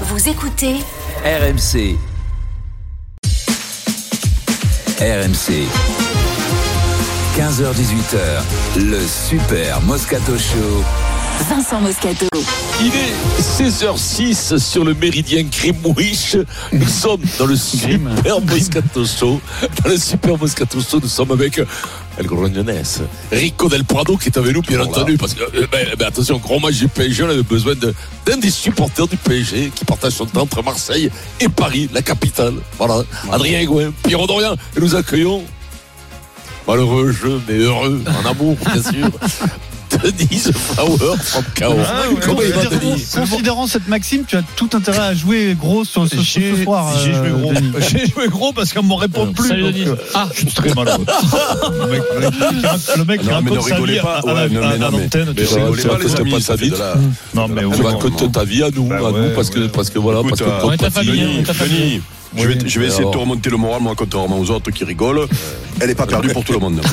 Vous écoutez RMC. RMC. 15h18h, le Super Moscato Show. Vincent Moscato. Il est 16h06 sur le méridien Grimwich. Nous sommes dans le Super Moscato Show. Dans le Super Moscato Show, nous sommes avec El Grognonès, Rico Del Prado qui est avec nous, bien entendu. Parce que, euh, ben, ben, attention, gros match du PSG, on avait besoin de- d'un des supporters du PSG qui partage son temps entre Marseille et Paris, la capitale. Voilà. Adrien Higuain, Pierrot Dorian. Et nous accueillons, malheureux jeu, mais heureux, en amour, bien sûr. Denise Flower from Cahors. Ah, ouais, Comment il va, considérant, Denis considérant cette maxime, tu as tout intérêt à jouer gros sur ce, ce J'ai soir. j'ai euh, joué gros. Denis. J'ai joué gros parce qu'on me répond plus. Salut, Denis. Ah. je suis très malheureux. le mec, le mec qui Non, mais ne raconte sa rigolez vie pas. à, à Ouais, à mais non, mais- l'antenne. tu sais. rigolez pas, les amis, pas ça ta vie. Non, mais Tu racontes ta vie à nous, Bah à nous, parce que, ouais. parce que voilà, parce que euh, On est ta famille, Denis, on est ta famille. Je vais, je vais essayer de te remonter le moral, moi, contrairement aux autres qui rigolent. Elle n'est pas perdue pour tout le monde.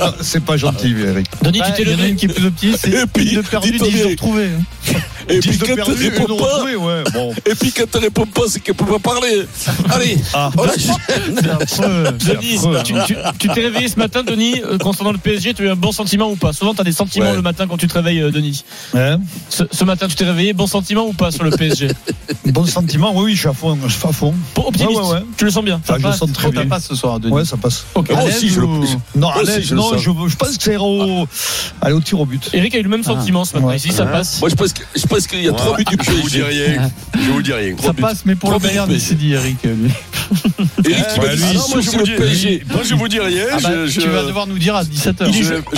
Ah, C'est pas gentil, Eric. Denis, tu t'es en a levé. une qui est plus optimiste, Et c'est puis, une de perdu, dis-toi 10 de bien. retrouvé. Et puis quand perdu, tu réponds pas, ouais. Bon. et puis quand tu réponds pas, c'est qu'elle peut pas parler. Allez, Ah. on. Denis, tu, t'es réveillé ce matin, Denis, euh, concernant le PSG, tu as eu un bon sentiment ou pas? Souvent, tu as des sentiments Ouais. le matin quand tu te réveilles, euh, Denis. Hein Ce, ce matin, tu t'es réveillé, bon sentiment ou pas sur le PSG Bon sentiment, oui, oui, je suis à fond. Je suis à fond. Bon, Optimiste, Ouais, ouais, ouais. tu le sens bien? Ah, je le passe. sens très Oh, bien. t'as pas ce soir, Denis. Ouais, ça passe. Ok. Moi À aussi, l'aise je le- ou- Non, allez, je le non, sens. je, je pense que c'est au, allez, au tir au but. Eric a eu le même sentiment ce matin. Ouais. Ici, ça passe. Moi, je pense que- je pense qu'il y a trois buts du Je vous dis PSG. rien. Je vous dis rien. Ça passe, mais pour le Bayern, s'est dit Eric. lui. Eric, Ouais, m'a dit, lui, c'est non, sûr, moi, je c'est vous le dis- PSG. Moi, je vous dis rien. Ah bah, Tu vas devoir nous dire à 17h.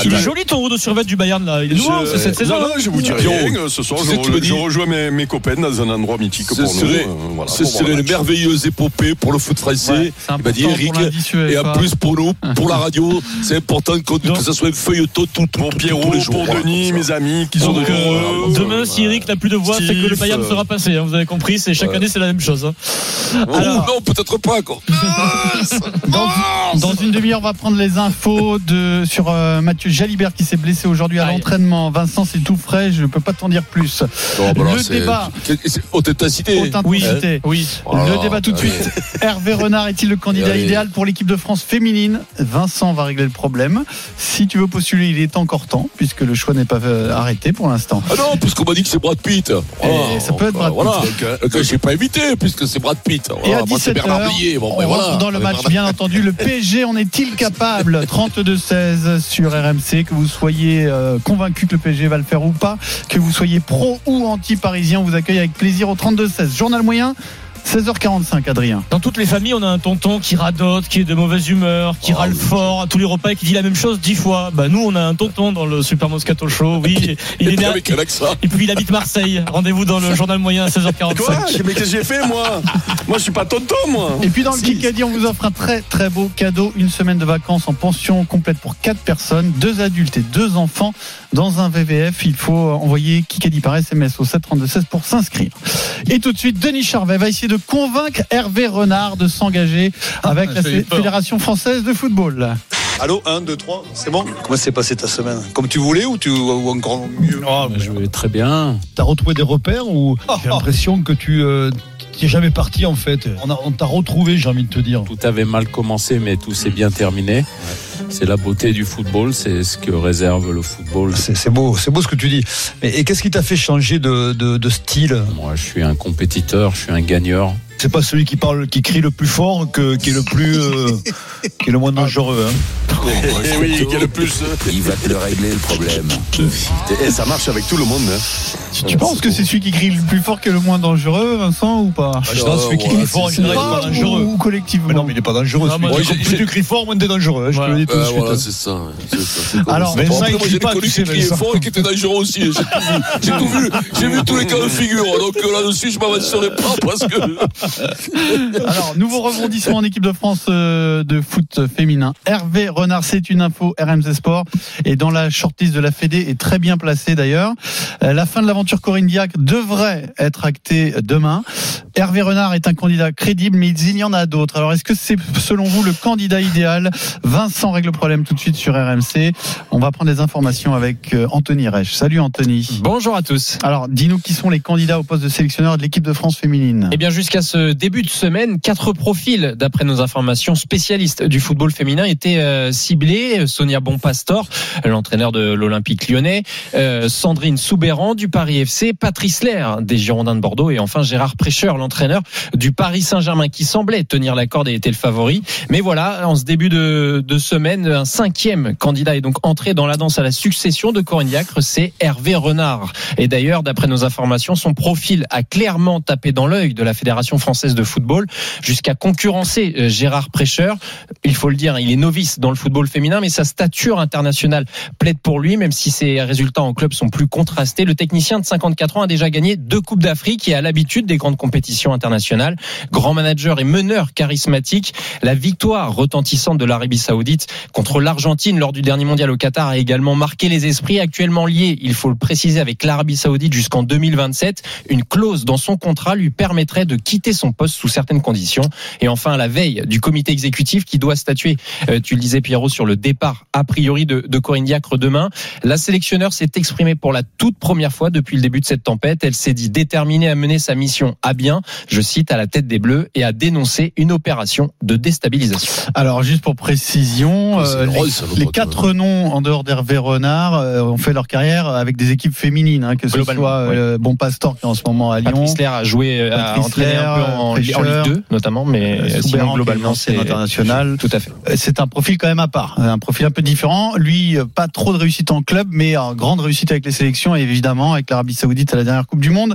Il est, joli ton haut de survêt du Bayern là. Il est nouveau je- c'est cette saison. Non, non, je vous dis rien. Ce soir, je, rejoins mes, copains dans un endroit mythique pour nous. euh, ce serait le une merveilleuse épopée pour le foot français. C'est il dit Eric. Et en plus pour nous, pour la radio, c'est important que ça soit un feuilleton tout, tout, Pour tout- Pierrot, tous les jours. pour Denis, mes amis qui sont de euh, demain, si Eric n'a plus de voix, c'est que le Bayern euh, sera passé. hein, vous avez compris, c'est chaque Ouais. année c'est la même chose. hein. Oh, Alors- non, peut-être pas. Quoi. Dans, dans une demi-heure, on va prendre les infos de, sur euh, Mathieu Jalibert qui s'est blessé aujourd'hui à l'entraînement. Vincent, c'est tout frais, je ne peux pas t'en dire plus. Non, bah là, Le débat. Haute intensité. Oui. Voilà. Le débat tout de suite. Hervé Renard est-il le candidat Allez. idéal pour l'équipe de France féminine? Vincent va régler le problème. Si tu veux postuler, il est encore temps, puisque le choix n'est pas euh, arrêté pour l'instant. Ah non, puisqu'on m'a dit que c'est Brad Pitt. Voilà. ça peut être Brad Pitt. Voilà. Donc, euh, Donc, je n'ai pas invité, puisque c'est Brad Pitt. Et à Voilà, moi, c'est 17h, Bernard Blier. Bon, on ben rentre dans le match, bien entendu. Le PSG en est-il capable? 32-16 sur RMC. Que vous soyez euh, convaincu que le PSG va le faire ou pas, que vous soyez pro ou anti-parisien, on vous accueille avec plaisir au 32-16. Journal moyen, 16h45, Adrien. Dans toutes les familles, on a un tonton qui radote, qui est de mauvaise humeur, qui Oh, râle oui. fort à tous les repas et qui dit la même chose dix fois. Bah nous, on a un tonton dans le Super Moscato Show. Oui, il est né avec un accent. et puis il habite Marseille. Rendez-vous dans le journal moyen à Quoi 16h45. Mais qu'est-ce que j'ai fait, moi Moi, je suis pas tonton, moi. Et puis dans le Si. Kikadi, on vous offre un très très beau cadeau, une semaine de vacances en pension complète pour quatre personnes, deux adultes et deux enfants dans un VVF. Il faut envoyer Kikadi par SMS au 732-16 pour s'inscrire. Et tout de suite, Denis Charvet va essayer de convaincre Hervé Renard de s'engager avec la. Fédération française de football. Allô, 1, 2, 3, c'est bon Comment s'est passée ta semaine Comme tu voulais ou, tu, ou encore mieux Ah, mais Je vais très bien. T'as retrouvé des repères ou j'ai l'impression que tu euh, t'es jamais parti en fait. On, a- on t'a retrouvé, j'ai envie de te dire. Tout avait mal commencé, mais tout s'est bien terminé. C'est la beauté du football, c'est ce que réserve le football. C'est c'est beau, c'est beau ce que tu dis. Mais, et qu'est-ce qui t'a fait changer de, de, de style? Moi, je suis un compétiteur, je suis un gagneur. C'est pas celui qui parle, qui crie le plus fort, que, qui est le plus, euh, qui est le moins dangereux. Hein. Eh oui, qui est le plus. Il va te le régler le problème. Et ça marche avec tout le monde. hein. Tu, tu penses que c'est celui qui crie le plus fort qui est le moins dangereux, Vincent, ou pas Je pense que celui qui crie fort, en c'est- général, il est Pas dangereux. ou, collectivement Mais non, mais il est pas dangereux. Ah, celui-là. moi, j'ai- j'ai- tu cries fort, moins t'es dangereux. hein, je te le dis tout de Euh, suite. voilà, hein. c'est ça. c'est ça, c'est comme Alors, ça. Vincent, après, il moi, crie j'ai pas, connu tu sais, qui Vincent. fort et qui était dangereux aussi. J'ai tout vu. J'ai tout vu. J'ai vu tous les cas de figure. Donc euh, là-dessus, je m'avancerai pas parce que Alors, nouveau rebondissement en équipe de France euh, de foot féminin. Hervé Renard, c'est une info RMC Sport. Et dans la shortlist de la Fédé, est très bien placé d'ailleurs. Euh, La fin de l'aventure Corinne Diac devrait être actée demain. Hervé Renard est un candidat crédible, mais il y en a d'autres. Alors, est-ce que c'est selon vous le candidat idéal? Vincent règle le problème tout de suite sur RMC. On va prendre des informations avec euh, Anthony Reich. Salut Anthony. Bonjour à tous. Alors, dis-nous qui sont les candidats au poste de sélectionneur de l'équipe de France féminine. Eh bien, jusqu'à ce début de semaine, quatre profils, d'après nos informations, spécialistes du football féminin étaient euh, ciblés. Sonia Bonpastor, l'entraîneur de l'Olympique lyonnais, euh, Sandrine Soubéran du Paris FC, Patrice Lair des Girondins de Bordeaux et enfin Gérard Prêcheur, l'entraîneur du Paris Saint-Germain qui semblait tenir la corde et était le favori. Mais voilà, en ce début de, de semaine, un cinquième candidat est donc entré dans la danse à la succession de Corinne Diacre, c'est Hervé Renard. Et d'ailleurs, d'après nos informations, son profil a clairement tapé dans l'œil de la Fédération française de football jusqu'à concurrencer euh, Gérard Prêcheur. Il faut le dire, il est novice dans le football féminin, mais sa stature internationale plaide pour lui, même si ses résultats en club sont plus contrastés. Le technicien de 54 ans a déjà gagné deux Coupes d'Afrique et a l'habitude des grandes compétitions internationales. Grand manager et meneur charismatique. La victoire retentissante de l'Arabie Saoudite contre l'Argentine lors du dernier mondial au Qatar a également marqué les esprits actuellement liés, il faut le préciser, avec l'Arabie Saoudite jusqu'en 2027. Une clause dans son contrat lui permettrait de quitter son poste sous certaines conditions. Et enfin, à la veille du comité exécutif qui doit statuer, euh, tu le disais Pierrot, sur le départ a priori de, de Corinne Diacre demain, la sélectionneur s'est exprimée pour la toute première fois depuis le début de cette tempête. Elle s'est dit déterminée à mener sa mission à bien, je cite, à la tête des Bleus et à dénoncer une opération de déstabilisation. Alors, juste pour précision, C'est euh, drôle, les, quatre noms en dehors d'Hervé Renard euh, ont fait leur carrière avec des équipes féminines, hein, que ce soit euh, Bon Pastor qui est en ce moment à Lyon. Patrice Lair a joué, a Patrice entraîné un peu En, en Ligue 2 notamment, mais euh, sinon globalement c'est ancienne internationale. Tout à fait. Euh, C'est un profil quand même à part, un profil un peu différent. Lui, euh, pas trop de réussite en club, mais euh, grande réussite avec les sélections et évidemment avec l'Arabie Saoudite à la dernière Coupe du Monde.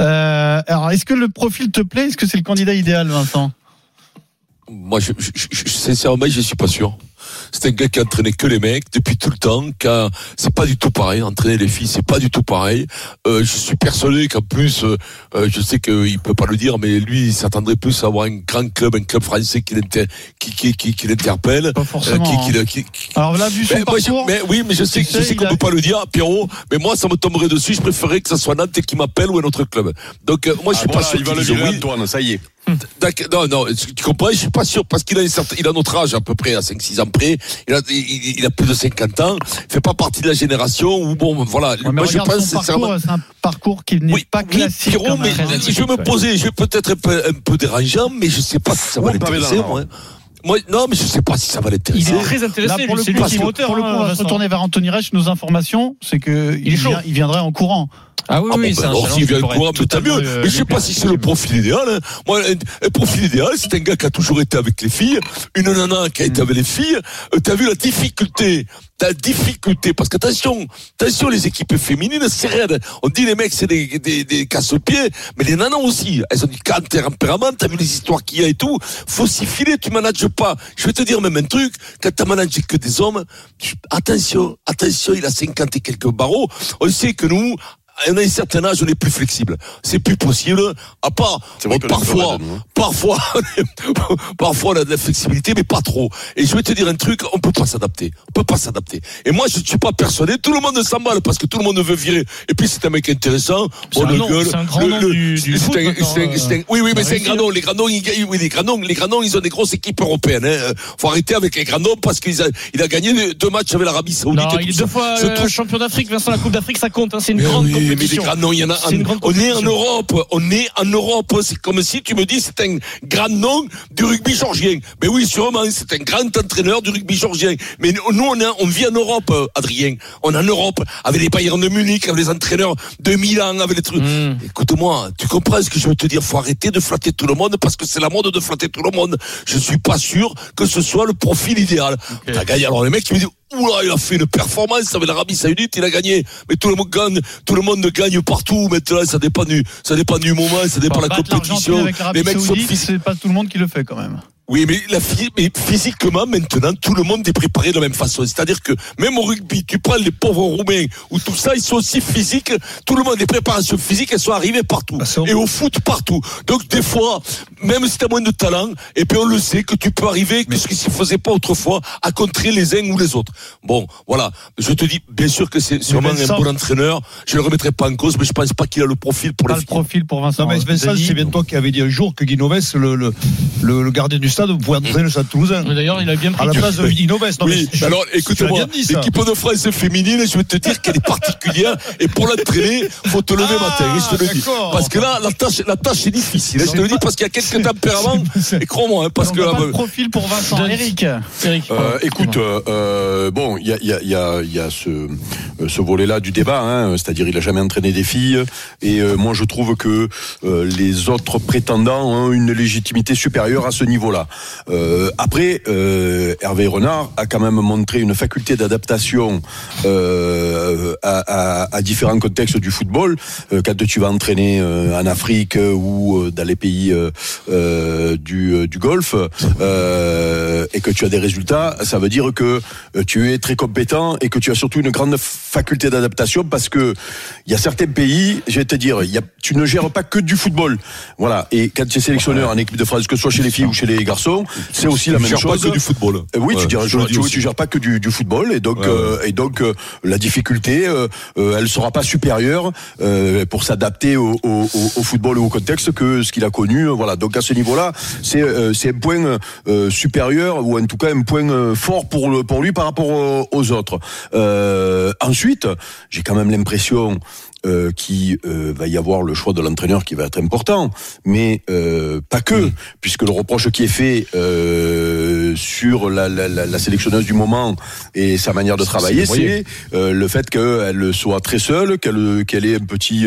Euh, alors, est-ce que le profil te plaît? Est-ce que c'est le candidat idéal, Vincent? Moi, je, je, je- je- sincèrement, je suis pas sûr. C'est un gars qui a entraîné que les mecs depuis tout le temps. C'est pas du tout pareil. Entraîner les filles, c'est pas du tout pareil. Euh, je suis persuadé qu'en plus, euh, euh, je sais qu'il peut pas le dire, mais lui, il s'attendrait plus à avoir un grand club, un club français qui l'inter- qui, qui, qui, qui l'interpelle. Pas euh, qui, hein. qui, le- qui- qui- Alors là, vu son mais, moi, je- parcours, mais oui, mais je sais, je sais, qu'on a- peut pas le dire, Pierrot. Mais moi, ça me tomberait dessus. Je préférerais que ça soit Nantes qui m'appelle ou un autre club. Donc, euh, moi, je Ah, suis pas voilà, sûr il va le oui. Antoine, ça y est. Non, non, tu comprends, je suis pas sûr parce qu'il a, une certaine- il a notre âge à peu près, à 5-6 ans près. Il a, il, il a plus de 50 ans. Il fait pas partie de la génération où, bon, voilà. Ouais, moi, je pense sincèrement. c'est un parcours qui n'est Oui, pas classique. Quand mais hein. je vais me poser, je vais peut-être un peu, un peu dérangeant, mais je sais pas si ça va Ouais, l'intéresser, évidemment. moi. Moi, non, mais je sais pas si ça va Il l'intéresser. est très intéressé. Là, pour le coup, lui parce qui est que- moteur. pour le coup, hein, on va se retourner vers Anthony Reich. Nos informations, c'est que il, vient- il viendrait en courant. Ah oui, Ah oui, bon, c'est ben un alors s'il vient courant, mais tant mieux. euh, Mais je sais pas si c'est le profil idéal. hein. Moi, un, un profil idéal, c'est un gars qui a toujours été avec les filles, une nana qui a été avec les filles. Euh, T'as vu la difficulté, la difficulté, parce qu'attention, attention, les équipes féminines, c'est raide. On dit les mecs, c'est des, des, des casse-pieds, mais les nanas aussi. Elles ont du calme tempérament, t'as vu les histoires qu'il y a et tout. Faut s'y filer, tu manages Je vais te dire même un truc, quand t'as managé que des hommes, attention, attention, il a 50 et quelques barreaux. On sait que nous, on a un certain âge, on est plus flexible. C'est plus possible. À part, bon, parfois, parfois, parfois on a de la flexibilité, mais pas trop. Et je vais te dire un truc, on peut pas s'adapter. On peut pas s'adapter. Et moi, je ne suis pas persuadé. Tout le monde s'emballe parce que tout le monde veut virer. Et puis c'est un mec intéressant. Un le nom, gueule, c'est un grand le- nom le- du- du c'est foot un- maintenant, c'est un- c'est un- Oui, oui, mais c'est un grand nom. Les grands noms, ils. Oui, les grands noms, les grands noms, ils ont des grosses équipes européennes. Hein. Faut arrêter avec les grands noms parce qu'il a, il a gagné deux matchs avec l'Arabie Saoudite. Non, et il tout est ça. deux fois euh, champion d'Afrique. Vincent, la Coupe d'Afrique, ça compte. hein, C'est une mais grande oui, mais les compétition. grands noms, il y en a. On est en. Europe, on est en Europe. C'est comme si tu me dis c'est un grand nom du rugby georgien. Mais oui, sûrement, c'est un grand entraîneur du rugby georgien. Mais nous, on, vit en Europe, Adrien. On est en Europe, avec les Bayern de Munich, avec les entraîneurs de Milan, avec les trucs. Mm. Écoute-moi, tu comprends ce que je veux te dire? Faut arrêter de flatter tout le monde parce que c'est la mode de flatter tout le monde. Je suis pas sûr que ce soit le profil idéal. T'as gagné. Alors les mecs qui me disent Oula, il a fait une performance avec l'Arabie Saoudite, il a gagné. Mais tout le monde gagne, tout le monde gagne partout. Maintenant, ça dépend du, ça dépend du moment, ça dépend de la compétition. Les mecs sont Saoudite, physiques. c'est pas tout le monde qui le fait quand même. Oui, mais, la, mais physiquement, maintenant, tout le monde est préparé de la même façon. C'est-à-dire que même au rugby, tu prends les pauvres Roumains ou tout ça, ils sont aussi physiques. Tout le monde est préparations physiques, elles sont arrivées partout. Bah, et au foot, partout. Donc, des fois, même si tu as moins de talent, et puis on le sait que tu peux arriver, que ce qui ne se faisait pas autrefois, à contrer les uns ou les autres. Bon, voilà. Je te dis, bien sûr que c'est sûrement Vincent- un bon entraîneur. Je ne le remettrai pas en cause, mais je pense pas qu'il a le profil pour Pas les le profil pour Vincent. Non mais Vincent, c'est bien toi qui avais dit un jour que Guinoves, le, le, le, le gardien du stade, pouvait entraîner le Stade Toulousain. D'ailleurs, il a bien À pris. la place de mais je- alors écoute-moi, l'équipe de France féminine, je vais te dire qu'elle est particulière et pour l'entraîner, faut te lever Ah, matin, je te le dis. Parce que là, la tâche, la tâche est difficile, je te le dis parce qu'il y a quelques tempéraments, et crois-moi, hein, parce On que là, pas de euh, profil pour Vincent. Eric. Eric. Euh, écoute, euh, euh, bon, il y a, il y a, il y a, y a ce, euh, ce volet-là du débat, hein, c'est-à-dire il a jamais entraîné des filles, et euh, moi je trouve que euh, les autres prétendants ont une légitimité supérieure à ce niveau-là. Euh, après, euh, Hervé Renard a quand même montré une faculté d'adaptation euh, à, différents contextes du football. Euh, quand tu vas entraîner euh, en Afrique euh, ou euh, dans les pays euh, euh, du, euh, du Golfe euh, et que tu as des résultats, ça veut dire que euh, tu es très compétent et que tu as surtout une grande faculté d'adaptation parce que il y a certains pays, je vais te dire, y a, tu ne gères pas que du football. Voilà. Et quand tu es sélectionneur en équipe de France, que ce soit chez les filles ou chez les garçons, c'est aussi la tu même gères chose. pas que du football. Euh, oui, tu, dirais, tu, aussi. tu gères pas que du, du football et donc Ouais, euh, et donc euh, la difficulté, euh, euh, elle sera pas supérieure euh, pour s'adapter au, au, au- football ou au contexte que ce qu'il a connu. Voilà. Donc à ce niveau-là, c'est euh, c'est un point euh, supérieur ou en tout cas un point fort pour le, pour lui par rapport aux, aux autres. Euh, ensuite, j'ai quand même l'impression euh, qu'il euh, va y avoir le choix de l'entraîneur qui va être important, mais euh, pas que, puisque le reproche qui est fait sur la, la, la, la sélectionneuse du moment et sa manière de travailler, c'est le fait qu'elle soit très seule, qu'elle qu'elle ait un petit,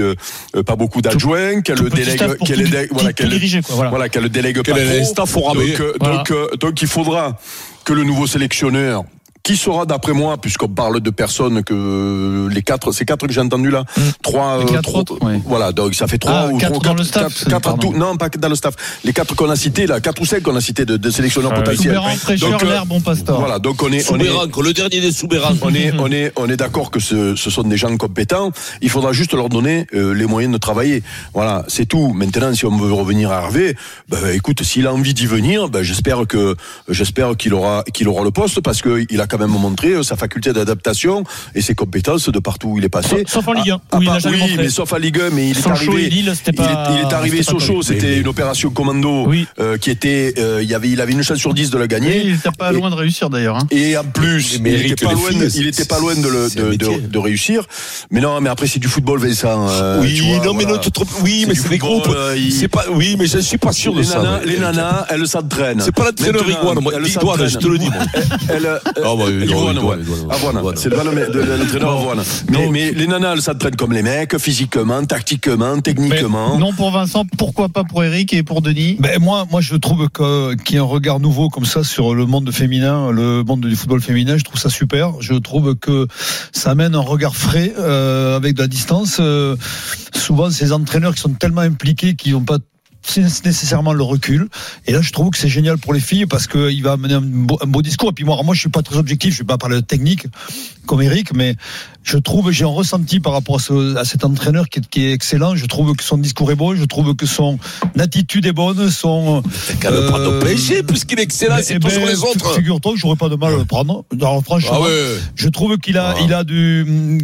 pas beaucoup d'adjoints, qu'elle délègue, qu'elle délègue- voilà, qu'elle voilà. voilà, qu'elle délègue pas ait un trop. staff au rabais. Donc, Voilà. donc, donc il faudra que le nouveau sélectionneur qui sera d'après moi, puisqu'on parle de personnes que les quatre, c'est quatre que j'ai entendu là, trois, Les euh, quatre trois- autres, ouais. voilà, donc ça fait trois Ah, ou quatre trois, dans le staff, quatre, quatre tout- non pas que dans le staff, les quatre qu'on a cités là, quatre ou cinq qu'on a cités de, de sélectionneurs potentiels. Soubéran, Fraîcheur, Donc, euh, l'air, bon pasteur. Voilà, donc on est, on est, le dernier des on est, on est, on est d'accord que ce, ce sont des gens compétents. Il faudra juste leur donner euh, les moyens de travailler. Voilà, c'est tout. Maintenant, si on veut revenir à Hervé, ben, écoute, s'il a envie d'y venir, ben, j'espère que, j'espère qu'il aura, qu'il aura le poste parce que il a quand même montré sa faculté d'adaptation et ses compétences de partout où il est passé. Sauf en Ligue 1, À- à où il part- n'a jamais oui, montré. mais sauf à Ligue 1, mais il est Sochaux arrivé. Lille, il pas- est, il est arrivé c'était pas Sochaux, c'était une opération commando Oui. euh, qui était, euh, il y avait, il avait une chance sur 10 de la gagner. il n'était pas Et- loin de réussir d'ailleurs. hein. Et en plus, Mais il Eric, était pas loin, filles, il était pas loin de, le, c'est un de, métier. de, de réussir. Mais non, mais après c'est du football, Vincent. euh, oui, tu vois, non, mais non. Oui, C'est mais c'est des groupes. euh, il- C'est pas, oui, mais je suis pas sûr de les ça. les nanas, elles s'entraînent. C'est pas Maintenant, Iguane, moi. je te le dis, Avoine. C'est le ballon de, de l'entraîneur Avoine. Mais, mais les nanas, elles s'entraînent comme les mecs, physiquement, tactiquement, techniquement. Non pour Vincent, pourquoi pas pour Eric et pour Denis? Ben moi, moi, je trouve que qu'il y a un regard nouveau comme ça sur le monde féminin, le monde du football féminin. Je trouve ça super. Je trouve que ça amène un regard frais euh, avec de la distance. Euh, souvent, ces entraîneurs qui sont tellement impliqués, qui n'ont pas nécessairement le recul. Et là, je trouve que c'est génial pour les filles parce qu'il va amener un beau, discours. Et puis moi, moi, je suis pas très objectif. Je vais pas parler de technique comme Eric, mais je trouve, j'ai un ressenti par rapport à, ce- à cet entraîneur qui est, qui est excellent. Je trouve que son discours est bon. Je trouve que son attitude est bonne. Son Qu'à le prendre au Euh, PSG, puisqu'il est excellent, mais- c'est eh toujours ben, les autres. Figure-toi que j'aurais pas de mal à le prendre. Alors, franchement, Ah ouais. je trouve qu'il a, Ah. il a du,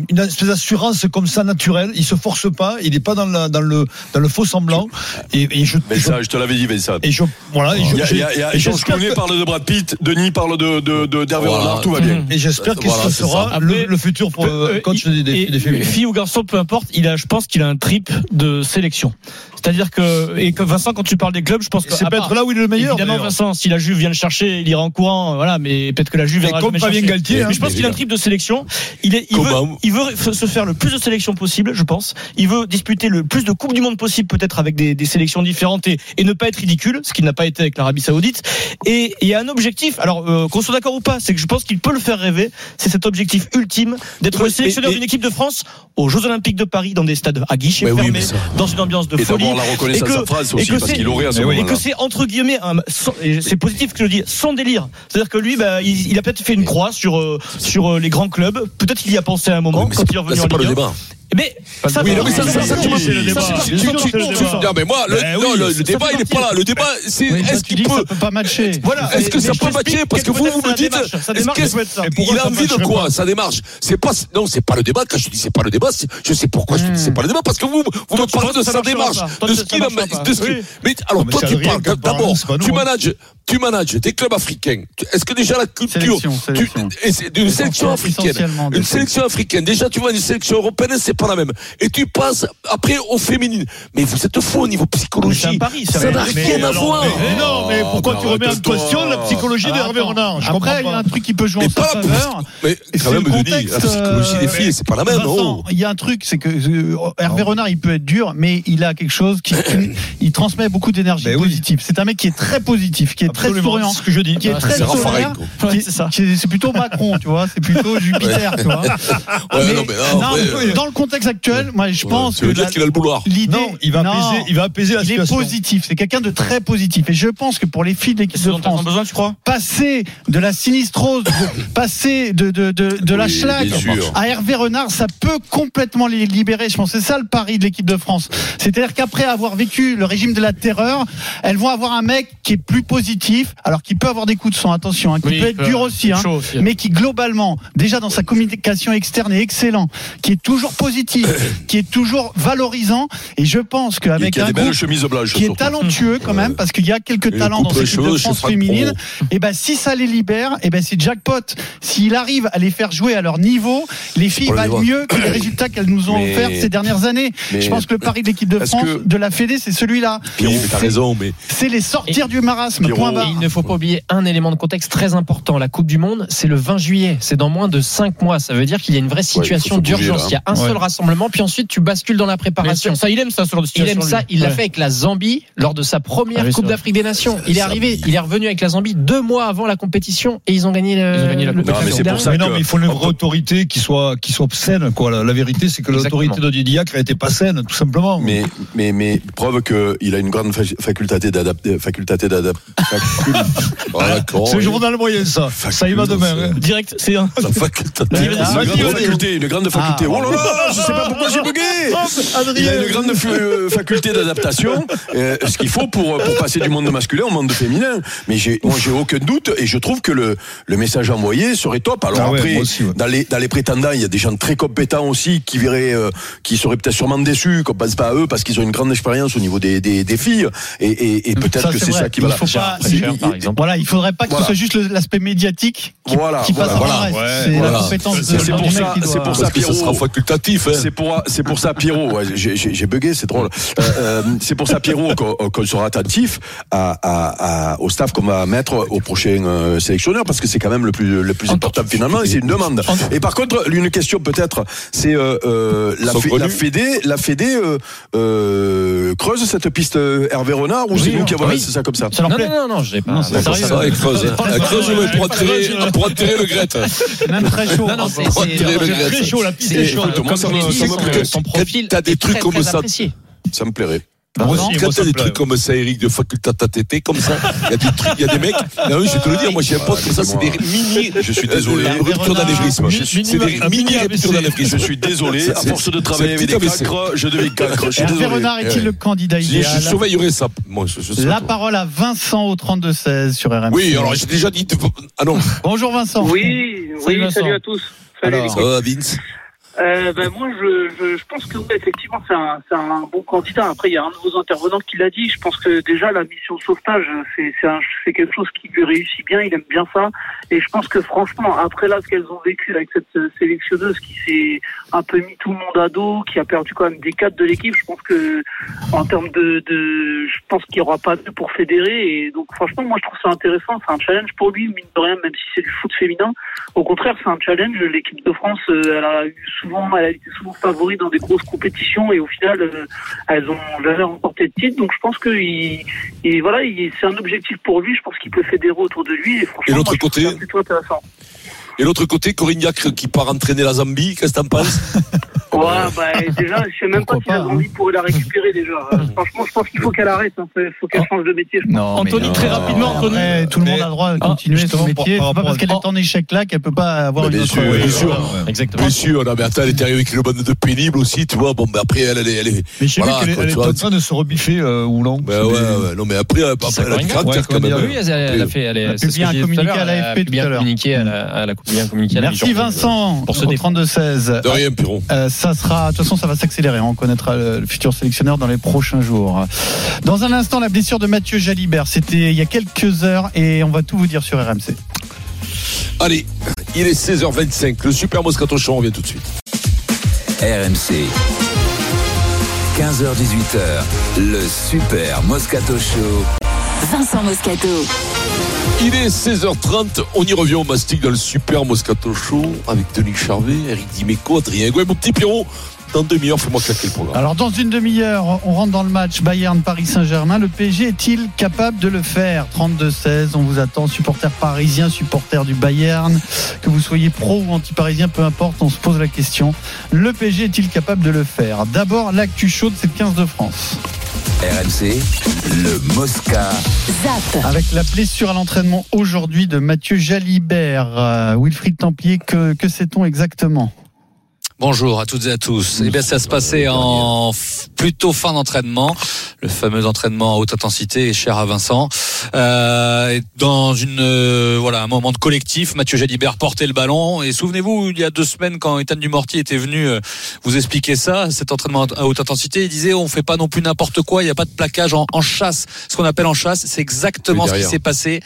une espèce d'assurance comme ça naturelle. Il se force pas. Il n'est pas dans, la, dans le, dans le faux semblant. Et, et je, Vincent, je te l'avais dit, Vincent. et je, voilà. Et je- Il y a, y a, Georges Clooney parle de Brad Pitt, Denis parle de, de, de, d'Hervé Voilà. Renard, tout va bien. Et j'espère qu'il Voilà, c'est sera ça. Le, Après, le futur pour, euh, Euh, coach il- des, des, féminines. Fille ou garçon, peu importe, il a, je pense qu'il a un trip de sélection. C'est-à-dire que, et que Vincent, quand tu parles des clubs, je pense que. C'est peut-être là où il est le meilleur. Évidemment. Vincent, si la Juve vient le chercher, il ira en courant, voilà, mais peut-être que la Juve viendra comme Fabien. Galtier, Mais hein. je pense qu'il a un trip de sélection. Il est, il veut, il veut se faire le plus de sélections possible, je pense. Il veut disputer le plus de coupes du monde possible, peut-être avec des, des sélections différentes. différente et, et ne pas être ridicule, ce qui n'a pas été avec l'Arabie Saoudite. Et il y a un objectif. Alors euh, qu'on soit d'accord ou pas, c'est que je pense qu'il peut le faire rêver. C'est cet objectif ultime d'être Ouais, sélectionneur d'une équipe de France aux Jeux Olympiques de Paris dans des stades à guichets oui, fermés, ça- dans une ambiance de Et folie. la reconnaissance Et que- phrase et que parce c'est- qu'il aurait à ce et moment-là. que c'est entre guillemets, c'est positif que je le dis, son délire. C'est-à-dire que lui, bah, il, il a peut-être fait une croix sur euh, sur euh, les grands clubs. Peut-être qu'il y a pensé à un moment Oui, quand il est revenu en Ligue 1. Mais ça, Oui, mais ça, ça, ça, tu c'est le débat. ça. Non, mais moi, le, Ben non, oui, le, le ça débat, il est pas là. Le débat, c'est Oui, est-ce qu'il peut. ça peut pas matcher. Voilà. Est-ce que ça peut matcher Parce que vous, vous me dites, ça ça. Il a ça envie de quoi Sa démarche? C'est pas non, c'est pas le débat. Quand je dis c'est pas le débat, je sais pourquoi je te dis c'est pas le débat parce que vous vous me parlez de ça sa démarche, de ça ce qu'il a. marchera pas. de ce qu'il- Oui. Mais alors toi tu parles d'abord, tu manages, tu manages des clubs africains. Est-ce que déjà la culture, Sélection, d'une sélection africaine, une sélection africaine. Déjà tu vois une sélection européenne, c'est pas la même. Et tu passes après aux féminines. Mais vous êtes faux au niveau psychologie. Ça n'a rien à voir. Mais non, mais pourquoi Ah, tu remets en question la psychologie Alors, d'Hervé attends. Renard? Je Après, il y a un truc qui peut jouer en Mais sa pas la faveur. Mais quand c'est même, Denis, contexte, la psychologie des filles, c'est pas la même. Oh. il y a un truc, c'est que euh, Hervé Renard, il peut être dur, mais il a quelque chose qui, il transmet beaucoup d'énergie Ben positive. C'est un mec qui est très positif, qui est très souriant, c'est ce que je dis. qui est très c'est plutôt Macron, tu vois, c'est plutôt Jupiter, tu vois. Dans le contexte actuel, moi, je pense que qu'il a le l'idée, Non, il va apaiser, il va apaiser la il est situation. positif. C'est quelqu'un de très positif. Et je pense que pour les filles de l'équipe de France, besoin, tu crois? passer de la sinistrose, passer de, de, de, de la sûr. à Hervé Renard, ça peut complètement les libérer. Je pense que c'est ça le pari de l'équipe de France. C'est-à-dire qu'après avoir vécu le régime de la terreur, elles vont avoir un mec qui est plus positif, alors qui peut avoir des coups de sang, attention, hein, qui Oui, peut être dur aussi, hein, aussi. mais qui globalement, déjà dans sa communication externe est excellent, qui est toujours positif, qui est toujours valorisant. Et je pense qu'avec un groupe blanches. qui est talentueux quand même parce qu'il y a quelques Et talents dans cette équipe de France féminine et ben si ça les libère et ben c'est jackpot s'il arrive à les faire jouer à leur niveau les filles valent mieux que les résultats qu'elles nous ont Mais- offerts ces dernières années mais- je pense que le pari de l'équipe de France que- de la Fédé c'est celui-là Pierrot, mais t'as C'est- raison, mais c'est les sortir du marasme Pierrot, point Il ne faut pas oublier un élément de contexte très important. La Coupe du Monde, c'est le 20 juillet. C'est dans moins de 5 mois. Ça veut dire qu'il y a une vraie situation d'urgence. Il y a un seul rassemblement, puis ensuite tu bascules dans la préparation. Ça, il aime ça, Il aime ça, lui. il l'a Ouais. fait avec la Zambie lors de sa première Ah oui, Coupe d'Afrique des Nations. Il est arrivé, il est revenu avec la Zambie deux mois avant la compétition et ils ont gagné, le, Ils ont gagné la Non, mais c'est pour ça Mais que- non, mais il faut une vraie autorité qui soit, qui soit saine, quoi. La, la vérité, c'est que l'autorité de Didier Diacre n'était pas saine, tout simplement. Mais, mais, mais, preuve qu'il a une grande fa- faculté d'adapter, faculté d'adapter. Ah, c'est le journal moyen, ça. Ça y va demain. hein. Direct, c'est un. La faculté. Ah, Une grande faculté, une grande faculté. Ah. Oh là là, je sais pas pourquoi j'ai bugué. Il a une grande euh, faculté d'adaptation, euh, ce qu'il faut pour, pour passer du monde masculin au monde féminin. Mais j'ai, moi, j'ai aucun doute et je trouve que le, le message envoyé serait top. Alors Ah ouais, après, moi aussi, ouais. dans les, dans les prétendants, il y a des gens très compétents aussi qui verraient, euh, qui seraient peut-être sûrement déçus, qu'on pense pas à eux parce qu'ils ont une grande expérience au niveau des, des, des filles. Et, et, et peut-être que c'est ça qui va Il Très cher, par exemple. voilà il faudrait pas que Voilà. ce soit juste l'aspect médiatique qui, Voilà, qui passe voilà, Ouais, c'est voilà. la compétence C'est- de- c'est du pour ça- c'est pour ça Pierrot. sera facultatif. hein. C'est pour, c'est pour ça, Pierrot. ouais, j'ai- bugué, c'est drôle. Euh, euh, c'est pour ça, Pierrot, qu'on sera attentif à, à, à- au staff qu'on va mettre au prochain euh, sélectionneur, parce que c'est quand même le plus, le plus important finalement, et c'est une demande. Et par contre, une question peut-être, c'est euh, euh, la, la Fédé, la Fédé euh, euh, creuse cette piste euh, Hervé Renard, ou c'est nous qui avons oui. laissé ça comme ça? Non, non, non, non, j'ai pas. C'est sérieux. Ça, elle creuse. Creuse attirer, pour attirer le Grette. même très chaud Non, non, c'est-. Très chaud, la piste est chaude. comme ça je son- profil T'as des trucs comme ça. Ça me plairait. Moi aussi, Quand ça t'as me des plaît. trucs comme ça, Eric, de faculté TTT, comme ça, il y a des trucs, il y a des mecs. Non, oui, je vais te le dire, moi j'ai un pote comme ça, c'est des mini. Je suis désolé. euh, ruptures d'anévrisme. C'est des mini- ruptures d'anévrisme. Je suis désolé. À force de travailler avec des cancres, je deviens cancre. Je suis Hervé désolé. Renard est-il le candidat Je, je idéal surveillerai ça. La parole à Vincent au 32-16 sur RMC. Oui, alors j'ai déjà dit. Ah non, Bonjour Vincent. Oui, Salut, oui, salut à tous. Salut Alors, l'équipe. ça va, Vince? Euh, ben moi, je, je, je pense que ouais, effectivement, c'est un, c'est un bon candidat. Après, il y a un de vos intervenants qui l'a dit. Je pense que déjà la mission de sauvetage, c'est c'est un- c'est quelque chose qui lui réussit bien. Il aime bien ça. Et je pense que franchement, après là, ce qu'elles ont vécu avec cette euh, sélectionneuse qui s'est un peu mis tout le monde à dos, qui a perdu quand même des cadres de l'équipe, je pense que en termes de, de je pense qu'il n'y aura pas mieux pour fédérer. Et donc, franchement, moi, je trouve ça intéressant. C'est un challenge pour lui, mine de rien, même si c'est du foot féminin. Au contraire, c'est un challenge. L'équipe de France, euh, elle a eu souvent elle a été souvent favorite dans des grosses compétitions et au final, euh, elles ont jamais remporté de titre. Donc je pense que il, il- voilà, il- c'est un objectif pour lui. Je pense qu'il peut fédérer autour de lui et franchement, Et l'autre côté ça plutôt intéressant. Et l'autre côté, Corignac qui part entraîner la Zambie, qu'est-ce que t'en penses? Ouais, bah, déjà, je sais même pas si la Zambie pourrait la récupérer déjà. Euh, Franchement, je pense qu'il faut qu'elle arrête. hein. Il faut qu'elle change de métier. je pense. Non, Anthony, non. très rapidement, Anthony. Tout le monde a le droit de Ah, continuer son par- métier. par pas parce qu'elle est en échec là qu'elle peut pas avoir une bien autre. sûr, bien euh, sûr. Exactement. Bien sûr, non, mais attends, elle est arrivée avec une bande de pénibles aussi, tu vois. Bon, mais après, elle, elle est. Elle est Mais j'ai Voilà, vu qu'elle elle est en train de se rebiffer, euh, Oulon. Ouais, ouais, ouais. Non, mais après, elle, elle a du caractère quand même. Oui, elle, elle a fait, elle, Elle a publié un je communiqué à elle l'AFP tout à l'heure. communiqué à la, à communiqué Merci. Vincent Pour défendre. 32-16. De rien, Piron. Euh, ça sera, de toute façon, ça va s'accélérer. On connaîtra le, le futur sélectionneur dans les prochains jours. Dans un instant, la blessure de Mathieu Jalibert. C'était il y a quelques heures et on va tout vous dire sur RMC. Allez, il est 16h25. Le Super Moscato Show, on revient tout de suite. RMC. 15h18h, le Super Moscato Show. Vincent Moscato. Il est 16h30. On y revient au mastic dans le Super Moscato Show avec Denis Charvet, Eric Dimeco, Adrien Gouet. Mon petit Pierrot, dans une demi-heure, fais-moi claquer le programme. Alors, dans une demi-heure, on rentre dans le match Bayern-Paris Saint-Germain. Le PSG est-il capable de le faire? 32-16. On vous attend, supporters parisiens, supporters du Bayern. Que vous soyez pro ou anti-parisien, peu importe, on se pose la question. Le PSG est-il capable de le faire? D'abord, l'actu chaude, c'est le 15 de France. RMC, le Mosca. Zap. Avec la blessure à l'entraînement aujourd'hui de Mathieu Jalibert. Euh, Wilfried Templier, que, que sait-on exactement? Bonjour à toutes et à tous. Eh bien, ça se passait en f- plutôt fin d'entraînement, le fameux entraînement à haute intensité, cher à Vincent. Euh, dans une euh, voilà un moment de collectif, Mathieu Jalibert portait le ballon. Et souvenez-vous, il y a deux semaines, quand Ethan Dumortier était venu euh, vous expliquer ça, cet entraînement à haute intensité, il disait on fait pas non plus n'importe quoi, il n'y a pas de plaquage en, en chasse. Ce qu'on appelle en chasse, c'est exactement ce qui s'est passé.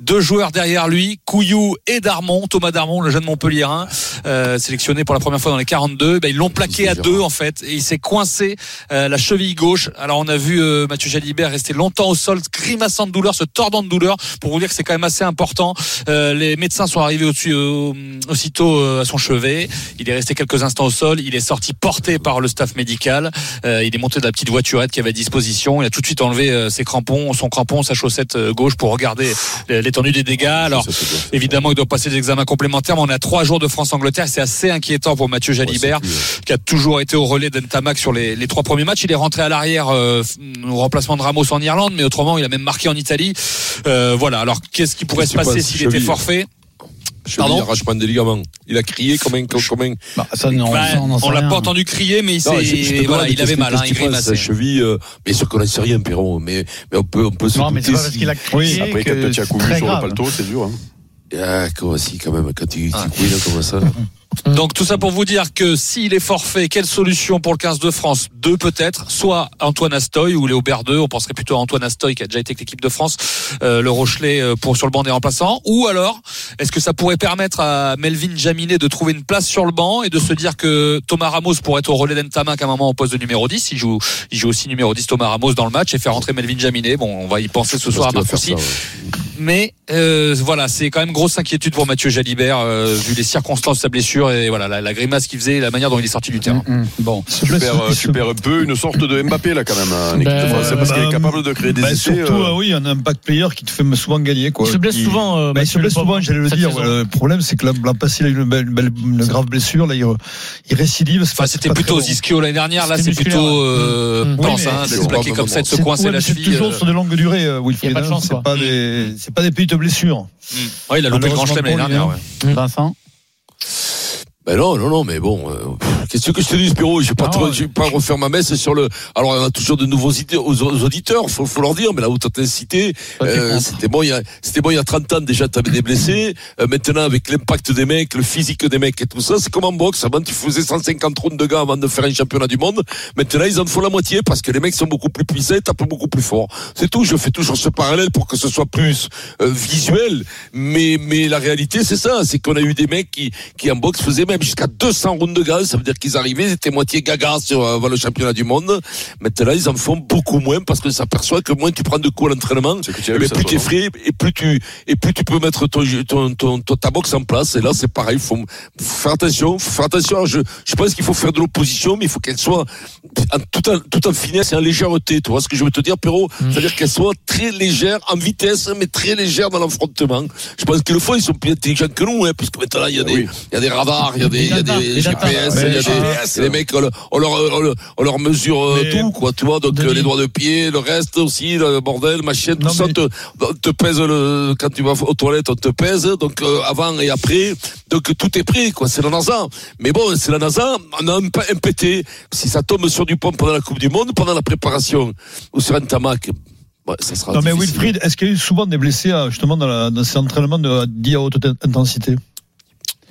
Deux joueurs derrière lui, Couillou et Darmon, Thomas Darmon, le jeune Montpellierin, euh, sélectionné pour la première fois dans les 42. Ben, ils l'ont plaqué à deux en fait et il s'est coincé euh, la cheville gauche. Alors on a vu euh, Mathieu Jalibert rester longtemps au sol, grimaçant de douleur, se tordant de douleur. Pour vous dire que c'est quand même assez important. Euh, les médecins sont arrivés au-dessus euh, aussitôt euh, à son chevet. Il est resté quelques instants au sol. Il est sorti porté par le staff médical. Euh, il est monté de la petite voiturette qui avait à disposition. Il a tout de suite enlevé euh, ses crampons, son crampon, sa chaussette gauche pour regarder l'étendue des dégâts. Alors. Évidemment, il doit passer des examens complémentaires, mais on a trois jours de France-Angleterre. C'est assez inquiétant pour Mathieu Jalibert, Ouais, c'est qui a toujours été au relais d'Entamac sur les, les trois premiers matchs. Il est rentré à l'arrière euh, au remplacement de Ramos en Irlande, mais autrement, il a même marqué en Italie. Euh, voilà. Alors, qu'est-ce qui pourrait se passer passe, s'il était forfait? Pardon? arrachement des ligaments. Il a crié comme un. Comme un... bah, ça, non, Bah, ça, on l'a pas entendu crier, mais il, Non, s'est- je- je te voilà, il avait mal, hein, il grimaçait. Sa cheville, euh, mais sûr qu'on n'en sait rien, Pierrot. Mais, mais on peut, on peut se Non, mais c'est douter pas parce si- qu'il a crié Après, que quand tu as couru sur le paletot, c'est dur. Hein. Ah, comment si, quand même, quand tu, Ah. tu couilles comme ça. Donc tout ça pour vous dire que s'il est forfait, quelle solution pour le 15 de France? Deux peut-être, soit Antoine Astoy ou Léo Berdeux, on penserait plutôt à Antoine Astoy qui a déjà été avec l'équipe de France, euh, le Rochelet euh, pour sur le banc des remplaçants, ou alors est-ce que ça pourrait permettre à Melvin Jaminet de trouver une place sur le banc et de se dire que Thomas Ramos pourrait être au relais d'Entamac à un moment au poste de numéro 10, il joue, il joue aussi numéro 10 Thomas Ramos dans le match et faire rentrer Melvin Jaminet, bon on va y penser ce soir à ouais. mais euh, voilà, c'est quand même grosse inquiétude pour Mathieu Jalibert euh, vu les circonstances de sa blessure et voilà la, la grimace qu'il faisait, et la manière dont il est sorti du terrain. Hum, hum. Bon, Tu perds, euh, un peu une sorte de Mbappé là quand même. C'est parce bah, qu'il est capable de créer des Bah, essais. surtout, euh, ah oui, un impact player qui te fait souvent gagner. Quoi. Il se blesse Qui- souvent. euh, Bah, il se blesse souvent, j'allais le dire. saison. Le problème, c'est que l'an l'an passé, il a eu une, belle, une, belle- une grave blessure. Là, il, il récidive. Enfin, c'était plutôt. Zischio l'année dernière. Là, c'est plutôt Mm. pense hein, plaqué probablement comme ça, de se C'est- coincer la cheville. toujours euh. sur de longue durée, euh, Wilfried. Il y a pas de hein, chance, C'est pas des, c'est pas des petites blessures. Il a loupé le grand l'année dernière. hein. Vincent? Ben non, non, non, mais bon, euh, qu'est-ce que je te dis, Spiro Je vais pas, te- je vais pas refaire ma messe sur le. Alors, on a toujours de nouveaux idées aux, aux auditeurs, faut, faut leur dire, mais la haute intensité, euh, c'était bon, il y a, c'était bon il y a 30 ans déjà, t'avais des blessés. Euh, maintenant, avec l'impact des mecs, le physique des mecs et tout ça, c'est comme en boxe. Avant, tu faisais 150 rounds de gars avant de faire un championnat du monde. Maintenant, ils en font la moitié parce que les mecs sont beaucoup plus puissants et tapent beaucoup plus fort. C'est tout. Je fais toujours ce parallèle pour que ce soit plus euh, visuel. Mais, mais la réalité, c'est ça. C'est qu'on a eu des mecs qui, qui en boxe faisaient même même jusqu'à 200 rounds de gaz. Ça veut dire qu'ils arrivaient, ils étaient moitié gaga sur euh, le championnat du monde. Maintenant, ils en font beaucoup moins parce que ça s'aperçoit que moins tu prends de coups à l'entraînement, que eh ben, plus tu es frais et plus tu et plus tu peux mettre ton, ton, ton, ton- ta boxe en place. Et là, c'est pareil. Il faut faire attention. Faut faire attention. Alors, Je, je pense qu'il faut faire de l'opposition, mais il faut qu'elle soit en, tout, en, tout en finesse et en légèreté. Tu vois ce que je veux te dire, Perrault? C'est-à-dire qu'elle soit très légère en vitesse, mais très légère dans l'affrontement. Je pense que le fond, ils sont plus intelligents que nous, hein, puisque maintenant, il y a des, Oui. il y a des radars, il y a des, il y a des. GPS, il y a des, les mecs, on leur, on leur, mesure euh, tout, quoi, tu vois. Donc, euh, les doigts de pied, le reste aussi, le bordel, machin, tout ça, te, te pèse le, quand tu vas aux toilettes, on te pèse, donc, euh, avant et après. Donc, tout est prêt, quoi. C'est la NASA. Mais bon, c'est la NASA. On a un, un PT. Si ça tombe sur du pont pendant la Coupe du Monde, pendant la préparation, ou sur un tamac, ouais, ça sera Non mais. Wilfried, est-ce qu'il y a eu souvent des blessés justement dans, la, dans ces entraînements de, dits à haute intensité?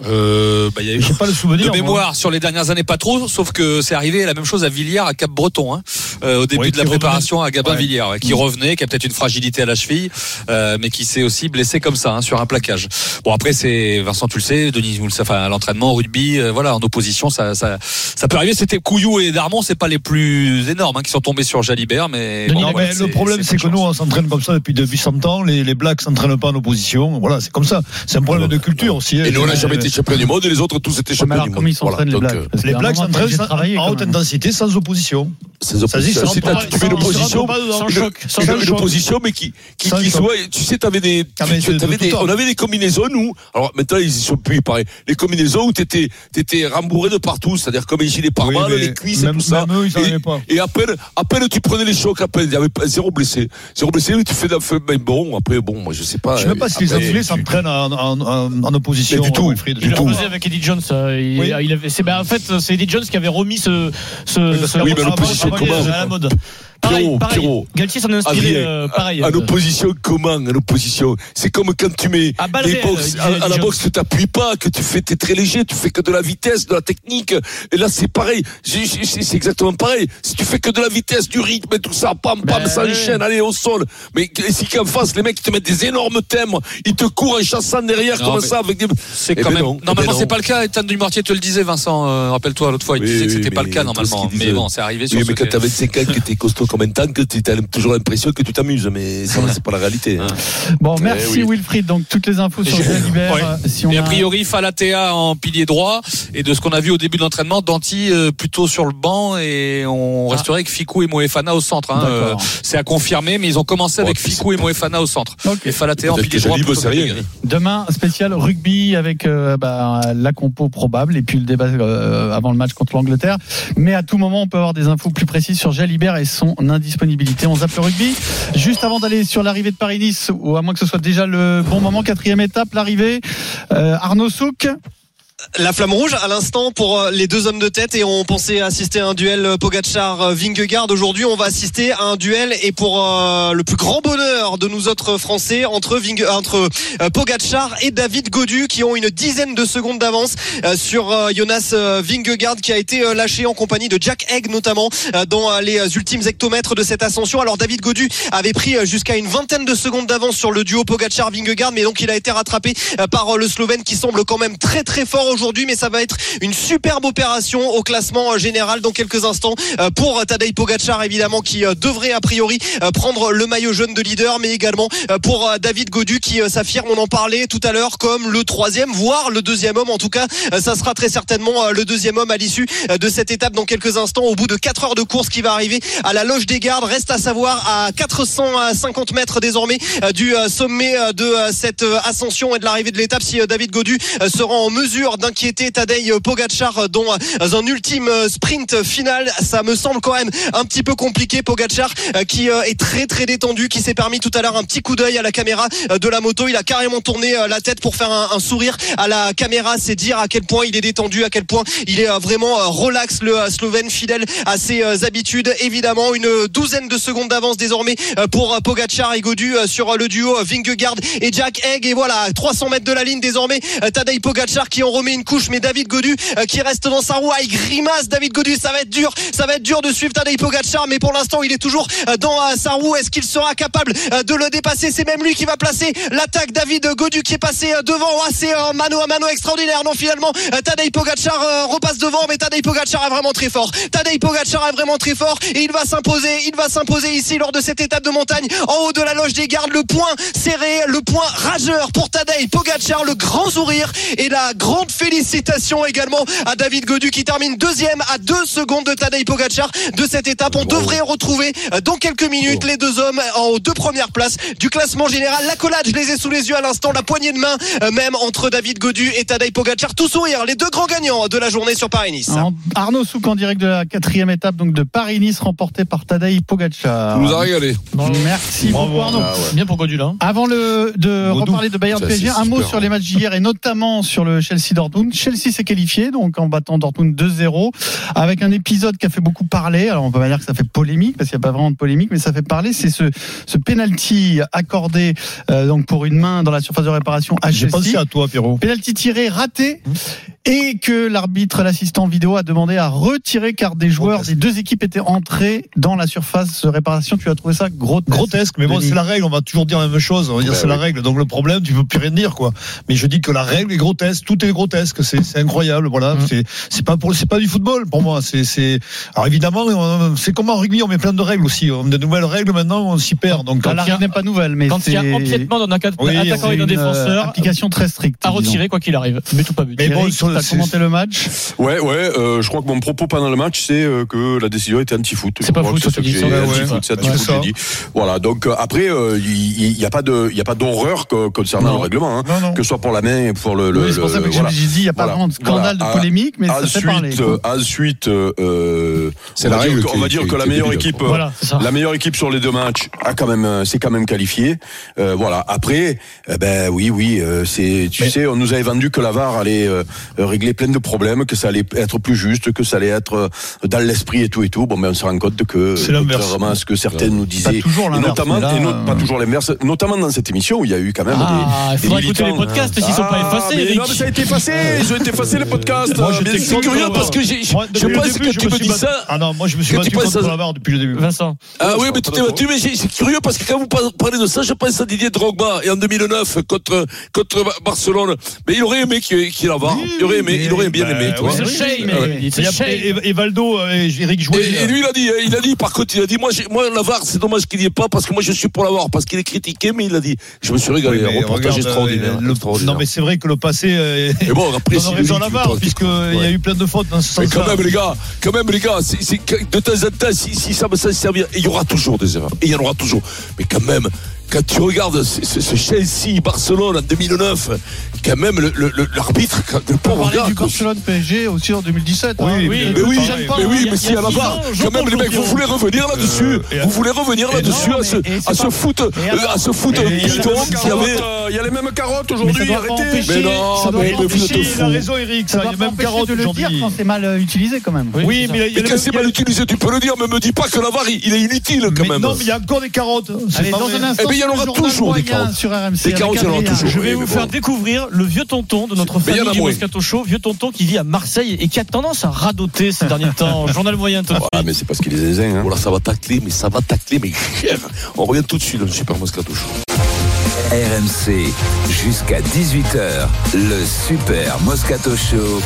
Euh, bah, il y a eu Je sais pas le souvenir. de moi. mémoire sur les dernières années pas trop, sauf que c'est arrivé la même chose à Villiers, à Cap Breton, hein, euh, au début Ouais, de la préparation à Gabin Ouais. Villiers, ouais, qui revenait, qui a peut-être une fragilité à la cheville, euh, mais qui s'est aussi blessé comme ça hein, sur un plaquage. Bon après c'est Vincent, tu le sais, Denis, vous le savez, enfin, à l'entraînement, au rugby, euh, voilà, en opposition, ça, ça, ça peut arriver. C'était Couillou et Darmon, c'est pas les plus énormes hein, qui sont tombés sur Jalibert, mais Denis, bon, Non, voilà, mais le problème, c'est que nous, on s'entraîne comme ça depuis, depuis 100 ans. Les, les Blacks s'entraînent pas en opposition. Voilà, c'est comme ça. C'est un problème de culture aussi. hein. Et nous, on n'a jamais été champion du monde, et les autres, tous étaient Mais champions alors, du comment monde. ils s'entraînent, les Voilà, Blacks euh, Les Blacks s'entraînent en haute intensité sans opposition. Sans opposition. ça C'est tu fais une opposition, une- mais qui, qui, qui soit, tu sais, t'avais des, Ah, mais on avait des combinaisons, nous. Alors, maintenant, ils y sont plus, il paraît. Les combinaisons où t'étais, t'étais rembourré de partout, c'est-à-dire comme les gilets pare-balles, mais les cuisses et tout ça. même eux, ils s'en et, à peine, à peine tu prenais les chocs, à peine, il y avait pas- zéro blessé. Zéro blessé, tu fais, la- fais- ben bon, après, bon, moi, je sais pas. Je sais même pas si les tu- s'entraînent en, opposition. Mais du tout. Du tout. faisait avec Eddie Jones. euh, Il, Oui. il avait, c'est, ben, en fait, c'est Eddie Jones qui avait remis ce, ce, Oui, ce oui, comment à la mode. Pareil, Pierrot, pareil. Pierrot. Galtier s'en est inspiré, Adrien, euh, pareil. En euh, opposition, comment En opposition C'est comme quand tu mets À balle des réelle, box, disait à, à la boxe, tu t'appuies pas, que tu fais, t'es très léger, tu fais que de la vitesse, de la technique. Et là, c'est pareil. C'est exactement pareil. Si tu fais que de la vitesse, du rythme et tout ça, pam, pam, Ben, ça ouais. enchaîne, allez, au sol. Mais si qu'en face, les mecs, ils te mettent des énormes thèmes, ils te courent en chassant derrière, Non, comme ça, avec des. C'est Eh quand ben même. non, eh ben Normalement, c'est pas le cas. Ethan Dumortier te le disait, Vincent. euh, Rappelle-toi l'autre fois, il Oui, disait que c'était pas le cas normalement. qu'il Mais bon, c'est arrivé sur mais quand fait. t'as 25 ans, que t'es costaud comme un tank, t'as toujours l'impression que tu t'amuses. Mais ça, c'est pas la réalité. hein. Bon, Eh merci oui. Wilfried. Donc, toutes les infos sur Et- Jalibert. Ouais. euh, Si on Et a priori, Falatea en pilier droit. Et de ce qu'on a vu au début de l'entraînement, Danti euh, plutôt sur le banc. Et on Ah. resterait avec Ficou et Moefana au centre. hein. Euh, c'est à confirmer, mais ils ont commencé avec Ouais, Ficou et Moefana au centre. Et Falatea en pilier droit. Gallagher. Demain, spécial rugby avec euh, bah, la compo probable et puis le débat euh, avant le match contre l'Angleterre. Mais à tout moment, on peut avoir des infos plus précises sur Jalibert et son indisponibilité. On zappe le rugby. Juste avant d'aller sur l'arrivée de Paris-Nice, ou à moins que ce soit déjà le bon moment, quatrième étape, l'arrivée. Euh, Arnaud Souk, La flamme rouge à l'instant pour euh, les deux hommes de tête et on pensait assister à un duel euh, Pogacar-Vingegaard. Aujourd'hui, on va assister à un duel et pour euh, le plus grand bonheur de nous autres Français entre, Pogacar et David Godu qui ont une dizaine de secondes d'avance sur Jonas Vingegaard qui a été lâché en compagnie de Jack Egg notamment dans les ultimes hectomètres de cette ascension. Alors David Godu avait pris jusqu'à une vingtaine de secondes d'avance sur le duo Pogacar-Vingegaard mais donc il a été rattrapé par le Slovène qui semble quand même très très fort aujourd'hui mais ça va être une superbe opération au classement euh, général dans quelques instants euh, pour Tadej Pogacar évidemment qui euh, devrait a priori euh, prendre le maillot jaune de leader mais également euh, pour euh, David Godu qui euh, s'affirme on en parlait tout à l'heure comme le troisième voire le deuxième homme. En tout cas euh, ça sera très certainement euh, le deuxième homme à l'issue euh, de cette étape dans quelques instants au bout de 4 heures de course qui va arriver à la loge des gardes. Reste à savoir à 450 mètres désormais euh, du euh, sommet euh, de euh, cette euh, ascension et de l'arrivée de l'étape si euh, David Godu euh, sera en mesure d'inquiéter Tadej Pogacar euh, dans euh, un ultime euh, sprint final. Ça me semble quand même un petit peu compliqué Pogacar qui est très très détendu qui s'est permis tout à l'heure un petit coup d'œil à la caméra de la moto. Il a carrément tourné la tête pour faire un, sourire à la caméra. C'est dire à quel point il est détendu à quel point il est vraiment relax le Slovène fidèle à ses habitudes. Évidemment une douzaine de secondes d'avance désormais pour Pogacar et Godu sur le duo Vingegaard et Jack Egg et voilà 300 mètres de la ligne désormais Tadej Pogacar qui en remet une couche, mais David Godu euh, qui reste dans sa roue, ah, il grimace David Godu, ça va être dur, ça va être dur de suivre Tadej Pogacar, mais pour l'instant il est toujours euh, dans euh, sa roue. Est-ce qu'il sera capable de le dépasser? C'est même lui qui va placer l'attaque. David Godu qui est passé devant. Ah, c'est un mano à mano extraordinaire. Non, finalement, Tadej Pogacar repasse devant, mais Tadej Pogacar est vraiment très fort. Tadej Pogacar est vraiment très fort et il va s'imposer. Il va s'imposer ici lors de cette étape de montagne en haut de la loge des gardes. Le point serré, le point rageur pour Tadej Pogacar, le grand sourire et la grande félicitation également à David Godu qui termine deuxième à deux secondes de Tadej Pogacar de cette étape. On devrait retrouver euh, dans quelques minutes les deux hommes en deux premières places du classement général. L'accolade, je les ai sous les yeux à l'instant, la poignée de main euh, même entre David Godu et Tadej Pogacar. Tout sourire, les deux grands gagnants de la journée sur Paris-Nice. Arnaud Souk en direct de la quatrième étape donc de Paris-Nice remportée par Tadej Pogacar. Tu nous as régalé. Merci beaucoup Arnaud. Ah ouais. Bien pour Godu là. Avant le, de Godou. reparler de Bayern PSG, un mot sur hein. les matchs d'hier et notamment sur le Chelsea Dortmund. Chelsea s'est qualifié donc en battant Dortmund 2-0 avec un épisode qui a fait beaucoup parler. Alors on peut pas dire que ça fait polémique parce qu'il n'y a pas vraiment de polémique, mais ça fait parler. C'est ce ce penalty accordé euh, donc pour une main dans la surface de réparation à J'ai pensé Chelsea. à toi, Pierrot. Penalty tiré raté et que l'arbitre, l'assistant vidéo a demandé à retirer car des joueurs des deux équipes étaient entrés dans la surface de réparation. Tu as trouvé ça grotesque. Grotesque, mais bon, c'est la règle. On va toujours dire la même chose. On va dire Ben c'est la règle. Donc le problème, tu peux plus rien dire, quoi. Mais je dis que la règle est grotesque. Tout est grotesque. C'est c'est incroyable. Voilà. Mm. C'est c'est pas pour c'est pas du football pour moi. C'est c'est alors évidemment c'est comme en rugby. On met plein de règles aussi. On a de nouvelles règles maintenant. On s'y perd. Donc la règle n'est pas nouvelle, mais Quand il y a empiètement d'un attaquant Oui, et c'est d'un une, euh, défenseur, application très stricte. à disons. retirer quoi qu'il arrive. But ou pas but. Mais bon, c'est- commenté le match. Ouais, ouais. euh, je crois que mon propos pendant le match, c'est euh, que la décision était anti-foot. C'est pas foot, anti-foot, c'est anti-foot, c'est dit. Voilà. Donc après, il n'y a pas de, il y a pas d'horreur co- concernant le règlement, hein. Que ce soit pour la main et pour le. voilà. Il n'y a pas Voilà. vraiment de scandale, Voilà. de polémique, mais ça fait Ensuite, parler. quoi. euh, ensuite, euh, C'est on la va dire règle que- qui- On va dire qui- que la meilleure équipe, euh, Voilà, la meilleure équipe sur les deux matchs a quand même, euh, c'est quand même qualifié. Euh, voilà. Après, eh ben oui, oui, euh, c'est, tu Mais- sais, on nous avait vendu que la VAR allait euh, régler plein de problèmes, que ça allait être plus juste, que ça allait être euh, dans l'esprit et tout et tout. Bon, ben on se rend compte que C'est l'inverse. contrairement à ce que certains nous disaient, toujours et l'inverse, notamment, mais là, et no- euh, pas toujours l'inverse, notamment dans cette émission où il y a eu quand même Ah, des, il faudra des écouter les podcasts s'ils sont pas Ah, effacés. mais non, mais ça a été effacé, ils ont été effacés les podcasts. Moi, j'étais C'est contre curieux parce que j'ai- je Moi, depuis je le pense début, que je tu me me suis dis battu- ça. Ah non, moi je me suis Que tu battu penses contre à- la VAR depuis le début. Vincent. Ah oui, je mais suis tu t'es battu, mais j'ai- c'est curieux parce que quand vous par- parlez de ça, je pense à Didier Drogba et en 2009 contre contre Ba- Barcelone. Mais il aurait aimé qu'il qu'il la VAR. Il aurait aimé, il aurait bien Bah, aimé. tu ouais, vois. C'est oui, shame, Et shame. Et et Valdo euh, et Eric Jouet. Et, et lui, il a dit, hein, il a dit, par contre, il a dit, moi, j'ai- moi, la VAR, c'est dommage qu'il n'y ait pas, parce que moi, je suis pour la VAR, parce qu'il est critiqué, mais il a dit, je me suis régalé, Oui, un reportage regarde, extraordinaire. euh, le- extraordinaire. Non, mais c'est vrai que le passé. euh, Et bon, après, on si a le raison à lit, la tu VAR, prends- puisqu'il y a eu plein de fautes dans ce Mais sens-là. quand même, les gars, quand même, les gars, de temps en temps, si, ça me s'en servir, il y aura toujours des erreurs, et il y en aura toujours. Mais quand même, quand tu regardes ce, Chelsea, Barcelone en 2009, quand même, le, le- le- l'arbitre, le pauvre gars, du Barcelone PSG aussi en 2017. Oui, hein. oui, mais oui, mais oui, gêne pas, mais oui, mais si à la ans, quand même les mecs, vous Champion. voulez revenir là-dessus, Euh, vous voulez revenir là-dessus, à ce, mais- à ce foot, euh, à ce foot carottes, avait. Il y a les mêmes carottes Mais ça aujourd'hui, arrêtez. empêcher- Mais non, ça doit mais- Il a raison, Eric. Ça Ça, il y doit a même empêcher carotte de le dire aujourd'hui. quand c'est mal utilisé quand même. Oui, mais quand c'est mal utilisé, tu peux le dire, mais me dis pas que la VAR, il est inutile quand Mais même. non, mais il y a encore des carottes. C'est Allez, pas dans un instant, Eh ben, il y en aura toujours des carottes. sur RMC. Des carottes, il y en aura toujours. Je vais vous faire découvrir le vieux tonton de notre famille du. Moscato Show, vieux tonton qui vit à Marseille et qui a tendance à radoter ces derniers temps. Journal moyen tout. Ah, mais c'est parce qu'il est zézin, hein. Voilà, ça va tacler, mais ça va tacler, mais cher. On revient tout de suite dans le Super Moscato Show. RMC, jusqu'à 18h, le Super Moscato Show.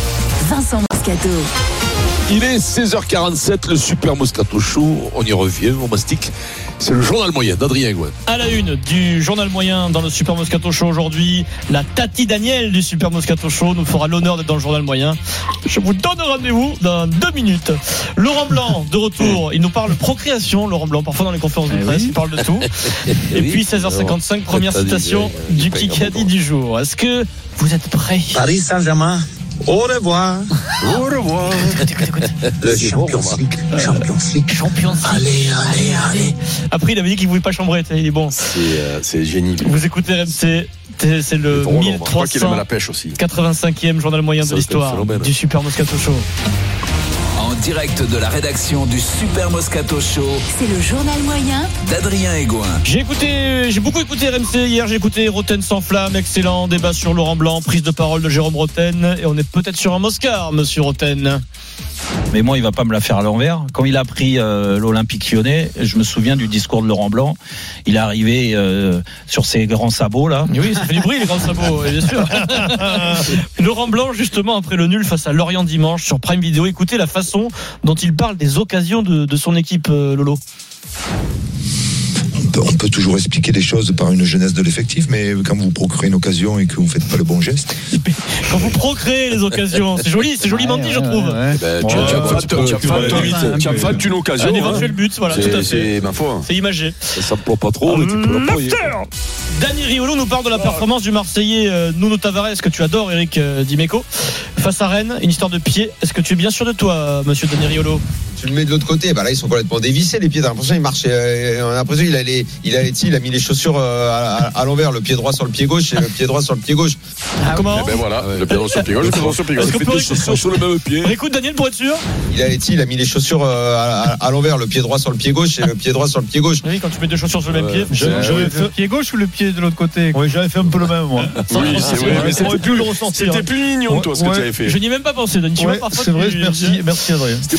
Vincent Moscato. Il est 16h47, le Super Moscato Show. On y revient, on mastique. C'est le journal moyen d'Adrien Gouin. À la une du journal moyen dans le Super Moscato Show aujourd'hui, la Tati Daniel du Super Moscato Show nous fera l'honneur d'être dans le journal moyen. Je vous donne rendez-vous dans deux minutes. Laurent Blanc de retour, il nous parle procréation. Laurent Blanc, parfois dans les conférences de Eh presse, oui. il parle de tout. Et puis 16h55, première Tati, citation oui, du Kikadi du jour. Est-ce que vous êtes prêts? Paris Saint-Germain. Au revoir. Au revoir. Le Champions League. Champions League. Champion. Allez, allez, allez. Après, il avait dit qu'il voulait pas chambrer. Il est bon. C'est, euh, lui. Vous écoutez RMC, c'est le C'est drôle, Je crois qu'il aime 1385e la pêche aussi. journal moyen de l'histoire du Super Moscato Show. Direct de la rédaction du Super Moscato Show C'est le journal moyen d'Adrien Egoin. J'ai écouté, j'ai beaucoup écouté RMC hier. J'ai écouté Roten sans flamme, excellent débat sur Laurent Blanc, prise de parole de Jérôme Roten, et on est peut-être sur un Moscar, Monsieur Roten. Mais moi, il va pas me la faire à l'envers. Quand il a pris euh, l'Olympique lyonnais, je me souviens du discours de Laurent Blanc. Il est arrivé euh, sur ses grands sabots là. Oui, ça fait du bruit les grands sabots, bien sûr. Laurent Blanc, justement, après le nul face à Lorient dimanche sur Prime Video, écoutez la façon dont il parle des occasions de, de son équipe, euh, Lolo. On peut- toujours expliquer les choses par une jeunesse de l'effectif, mais quand vous procurez une occasion et que vous ne faites pas le bon geste. Quand vous procréez les occasions, c'est joli, c'est joliment dit, je trouve. Tu as fait- tu peux- tu as tu fait peux- limite, tu as fait une occasion. Un hein. éventuel but, voilà, C'est- tout à fait. C'est ma foi. C'est imagé. Ça s'emploie pas trop, mais tu peux. Dani Riolo nous parle de la performance du Marseillais euh, Nuno Tavares que tu adores, Eric euh, Dimeco. Face à Rennes, une histoire de pied. Est-ce que tu es bien sûr de toi, euh, monsieur Dani Riolo? Tu le mets de l'autre côté, bah là ils sont complètement dévissés les pieds. T'as l'impression il marche, euh, on a l'impression il a les, il a, il a mis les chaussures euh, à, à- à l'envers, le pied droit sur le pied gauche et le pied droit sur le pied gauche. Comment Eh ben voilà, le pied droit sur le pied gauche, le pied droit sur le pied gauche. Est-ce qu'on peut Chaussures sur le même pied. On écoute Daniel pour être sûr Il a, il a mis les chaussures euh, à, l'envers, le pied droit sur le pied gauche et le pied droit sur le pied gauche. Oui, quand tu mets deux chaussures sur le même pied. J'avais fait le pied gauche ou le pied de l'autre côté Oui, j'avais fait un peu le même, moi. Oui, c'est vrai, mais J'aurais c'était pu le ressentir. C'était plus mignon, toi, ce que tu avais fait. Je n'y ai même pas pensé, Dani. Tu Ouais, vois, parfois, c'est vrai, merci, merci Adrien. C'est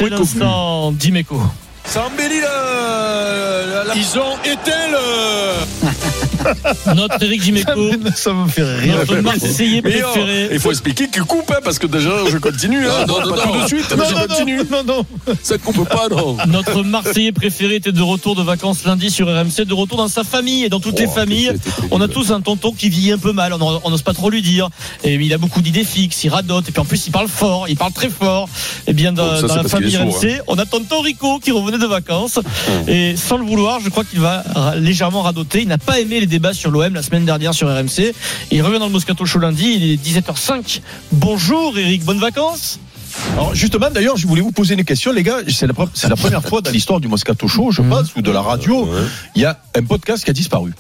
l'instant Dimeco. Ça embellit la... la- Ils ont éteint le... Notre Eric Dimeco, Ça me fait rire. notre Marseillais oh, préféré. il faut expliquer qu'il coupe, hein, parce que déjà, je continue. Hein, Non, non, pas non, tout de suite, Non, mais je continue. non, non, non. Ça coupe pas, non. Notre Marseillais préféré était de retour de vacances lundi sur RMC, de retour dans sa famille et dans toutes les Oh, familles. On a tous un tonton qui vit un peu mal, on n'ose pas trop lui dire. Et il a beaucoup d'idées fixes, il radote, et puis en plus il parle fort, il parle très fort. Et bien dans, Oh, ça, dans c'est la famille sourd, RMC, on a tonton Rico qui revenait de vacances. Hum. Et sans le vouloir, je crois qu'il va légèrement radoter. Il n'a pas aimé les débats sur l'OM la semaine dernière sur RMC. Il revient dans le Moscato Show lundi, il est 17h05. Bonjour Eric, bonnes vacances Alors justement, d'ailleurs, je voulais vous poser une question, les gars. C'est la, pre- c'est la première fois dans l'histoire du Moscato Show, je pense, ou de la radio, il y a un podcast qui a disparu.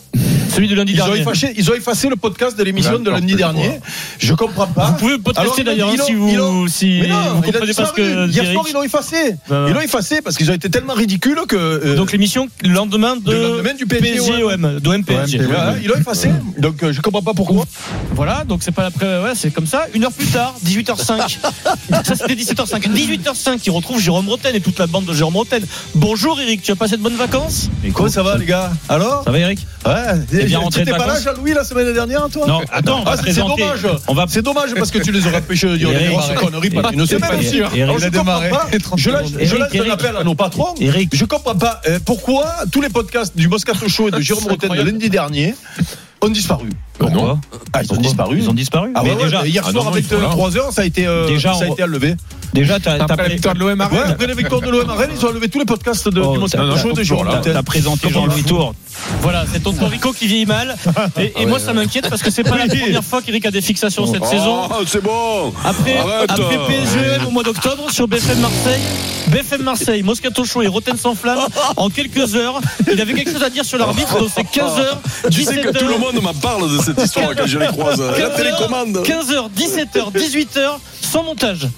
Celui de lundi Ils ont, dernier. effacé, ils ont effacé le podcast de l'émission de lundi dernier. Je comprends pas. Vous pouvez podcaster d'ailleurs ils hein, si vous ils si Mais non, vous comprenez pas ce que Hier soir, ils l'ont effacé. Bah, Ils l'ont effacé parce qu'ils ont été tellement ridicules que. euh, Donc l'émission le lendemain de Le lendemain du PSG, OM, d'OM PSG. voilà, ils l'ont effacé. Donc euh, je comprends pas pourquoi. Voilà, donc c'est pas l'après, ouais, c'est comme ça. Une heure plus tard, 18h05. ça c'était 17h05. 18h05, il retrouve Jérôme Roten et toute la bande de Jérôme Roten. Bonjour Eric, tu as passé de bonnes vacances? Mais comment ça va, les gars? Alors? Ça va, Eric? Ouais, T'es bien tu rentré de étais pas là, vacances Jean-Louis, la semaine dernière, toi Non, attends, on va Ah, c'est dommage. On va- C'est dommage parce que tu les aurais empêchés de dire des grosses conneries parce qu'ils ne sont pas sûrs. Je démarré. pas. Je lâche un appel à nos patrons. Eric. Je comprends pas euh, pourquoi tous les podcasts du Moscato Show et de Jérôme Rotten de lundi dernier ont disparu. Pourquoi Ah, ils ont disparu. Ils ont disparu. Ah ouais, déjà, hier ah soir non, avec ils sont là. 3 heures, ça a été, euh, Déjà, ça a été enlevé. Déjà, t'as Après la victoire de l'OM à Rennes. Après la victoire de l'OM à Rennes, ils ont enlevé tous les podcasts de, Oh, du Moscato Show et de Jérôme Rotten. T'as présenté Jean-Louis Tour. Voilà, c'est tonton Rico qui vieillit mal. Et, et moi, ça m'inquiète parce que c'est pas la première fois qu'Eric a des fixations cette saison. Oh, c'est bon. Après, Arrête. après au mois d'octobre sur BFM Marseille, BFM Marseille, Moscato Show et Roten sans flamme, en quelques heures, il avait quelque chose à dire sur l'arbitre, donc c'est 15h, Tu sais 17h. que tout le monde m'en parle de cette histoire quand je les croise. La télécommande. 15h, 17h, 18h, sans montage.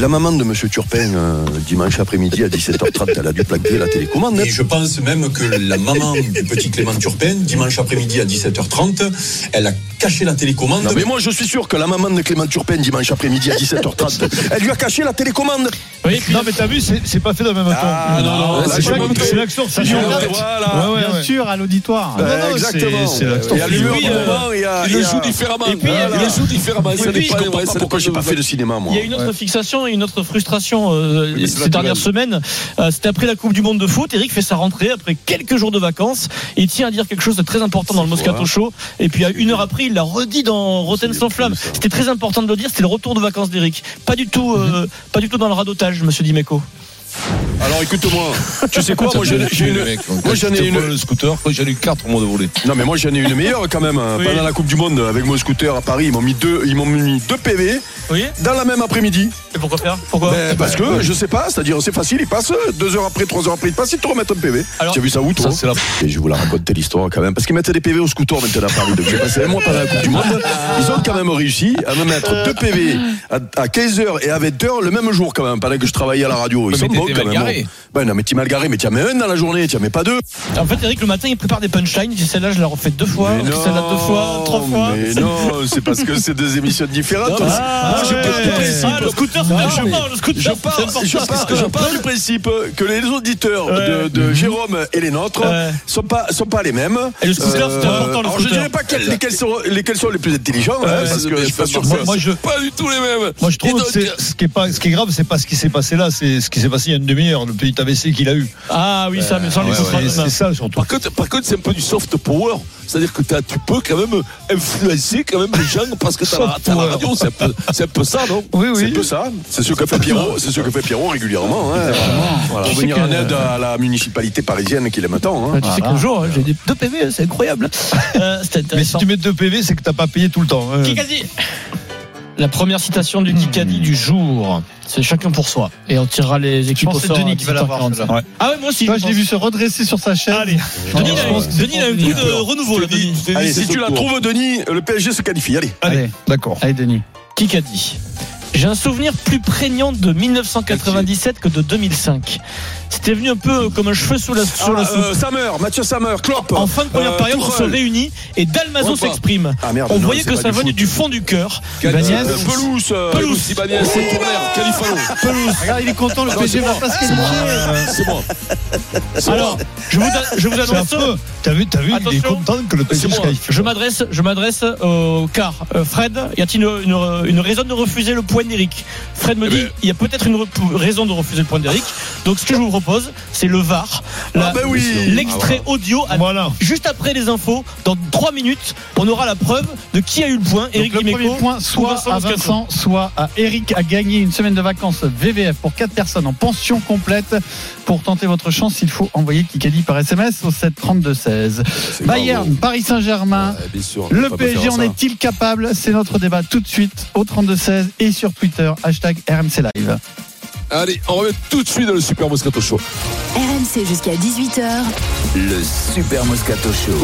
La maman de Monsieur Turpin, euh, dimanche après-midi à 17h30, elle a dû plaquer la télécommande. Et je pense même que la maman du petit Clément Turpin, dimanche après-midi à 17h30, elle a caché la télécommande. Non, mais moi, je suis sûr que la maman de Clément Turpin, dimanche après-midi à 17h30, elle lui a caché la télécommande. Oui, puis Non, mais t'as vu, c'est pas fait dans le même temps. Ah, non, non, là, c'est l'action voilà. Ouais, ouais, Bien sûr, à l'auditoire. Non, non, exactement. c'est- c'est l'action Il y a l'humour fusion. du moment, il y a- Il il y le joue différemment. Et puis, il y a- il le joue différemment. Ça ça pourquoi j'ai pas- fait le cinéma, moi. Il y a une autre fixation et une autre frustration euh, ces dernières semaines. Euh, C'était après la Coupe du Monde de foot. Eric fait sa rentrée après quelques jours de vacances. Il tient à dire quelque chose de très important dans le Moscato Show. Et puis à une heure après, il l'a redit dans Rotten sans flamme. C'était très important de le dire. C'était le retour de vacances d'Eric. Pas du tout, euh, pas du tout dans le radotage, Monsieur Dimeco. Alors écoute-moi, tu sais quoi, moi j'ai j'ai une, moi j'en ai une, le scooter, j'en ai eu 4 moi de voler. non mais moi j'en ai une meilleure quand même. hein. Oui. Pendant la Coupe du Monde avec mon scooter à Paris, ils m'ont mis deux, ils m'ont mis deux PV Oui. dans la même après-midi. Et pourquoi faire? Pourquoi? Ben, parce que je sais pas, c'est-à-dire c'est facile, ils passent deux heures après, trois heures après, ils passent, ils te remettent un PV. Tu as vu ça où toi? Ça, c'est la- Et je vous la raconter l'histoire quand même, parce qu'ils mettaient des PV au scooter maintenant à Paris. Donc j'ai passé un mois pendant la Coupe du Monde. Ils ont quand même réussi à me mettre deux PV à, à 15h et à 20h le même jour quand même, pendant que je travaillais à la radio. Ils sont t'étais quand mal même. garé. hein. Ben non, mais tu mal garé, mais tu en mets un dans la journée, tu en mets pas deux. En fait, Eric, le matin, il prépare des punchlines. Il dit celle-là, je la refais deux fois. Celle-là, deux fois, trois fois. Mais non, c'est parce que c'est deux émissions différentes. Ah, Moi, je ouais. pars du principe. Ah, le scooter, c'est Non, important, mais le scooter, Je pars, important. je pars, je pars du principe que les auditeurs de, de Jérôme et les nôtres Ouais. sont pas sont pas les mêmes. Euh, Et le scooter, c'est important, le alors je dirais pas quels- lesquels sont lesquels sont les plus intelligents, hein, parce que je suis pas sûr que Moi, je, Pas du tout les mêmes. moi, je trouve que ce qui est pas, ce qui est grave, c'est pas ce qui s'est passé là, c'est ce qui s'est passé il y a une demi-heure, le petit AVC qu'il a eu. Ah oui, ça, mais sans les Ouais, main. c'est ça surtout. Par contre, par contre, c'est un peu du soft power. C'est-à-dire que tu peux quand même influencer quand même les gens parce que t'as la, t'as la radio. C'est un, peu- c'est un peu ça, non? Oui, C'est un oui. peu ça. C'est ce que fait Pierrot, c'est ce que fait Pierrot régulièrement, hein, pour venir que- en aide à la municipalité parisienne qu'il aime tant. Hein. Tu sais qu'un jour, hein, j'ai des deux PV, c'est incroyable. Euh, C'était Mais si tu mets deux PV, c'est que t'as pas payé tout le temps. hein. La première citation du Kikadi du jour, c'est chacun pour soi. Et on tirera les Je équipes pense au que c'est sort. Denis qui va l'avoir. 18h45. celle-là. Ah ouais, moi aussi. Toi, je je l'ai vu se redresser sur sa chaise. Allez, Denis, il je a- Denis, pour coup de renouveau, là, Denis. Allez, si tu la trouves, Denis, le PSG se qualifie. Allez. Allez, D'accord. allez, Denis. Kikadi. J'ai un souvenir plus prégnant de 1997 que de 2005. C'était venu un peu comme un cheveu sous la, sur la Ah, soupe. euh, Sammer, Mathieu Sammer, Klopp. En fin de première euh, période, on se réunit et Dalmazo s'exprime. Ah merde, On non, voyait c'est que ça venait du fond du cœur. Ibanez. Euh, Pelouse, euh, Pelouse, Ibanez, Tourner, Califano. Regarde, il est content, le PSG c'est va moi. pas se. C'est moi. C'est Alors, moi. je vous, je vous C'est annonce. T'as vu, t'as vu, il est content que le PSG C'est. Je m'adresse, je m'adresse au car. Fred, y a-t-il une, une- une raison de refuser le point d'Eric Fred me Eh dit, ben. il y a peut-être une raison de refuser le point d'Eric. Donc ce que je vous propose, c'est le VAR. La- Ah ben oui. L'extrait audio. à- Voilà. Juste après les infos, dans 3 minutes, on aura la preuve de qui a eu le point. Donc, Eric le Dimeco premier point, soit à. Vincent, soit à Eric, a gagné une semaine de vacances VVF pour 4 personnes en pension complète. Pour tenter votre chance, il faut envoyer Kikadi par SMS au 7 32 16. C'est Bayern. Paris Saint-Germain. Ouais, Le PSG en est-il capable? C'est notre débat tout de suite au 32 16 et sur Twitter hashtag RMC Live. Allez, on remet tout de suite dans le Super Moscato Show. RMC jusqu'à 18h. Le Super Moscato Show.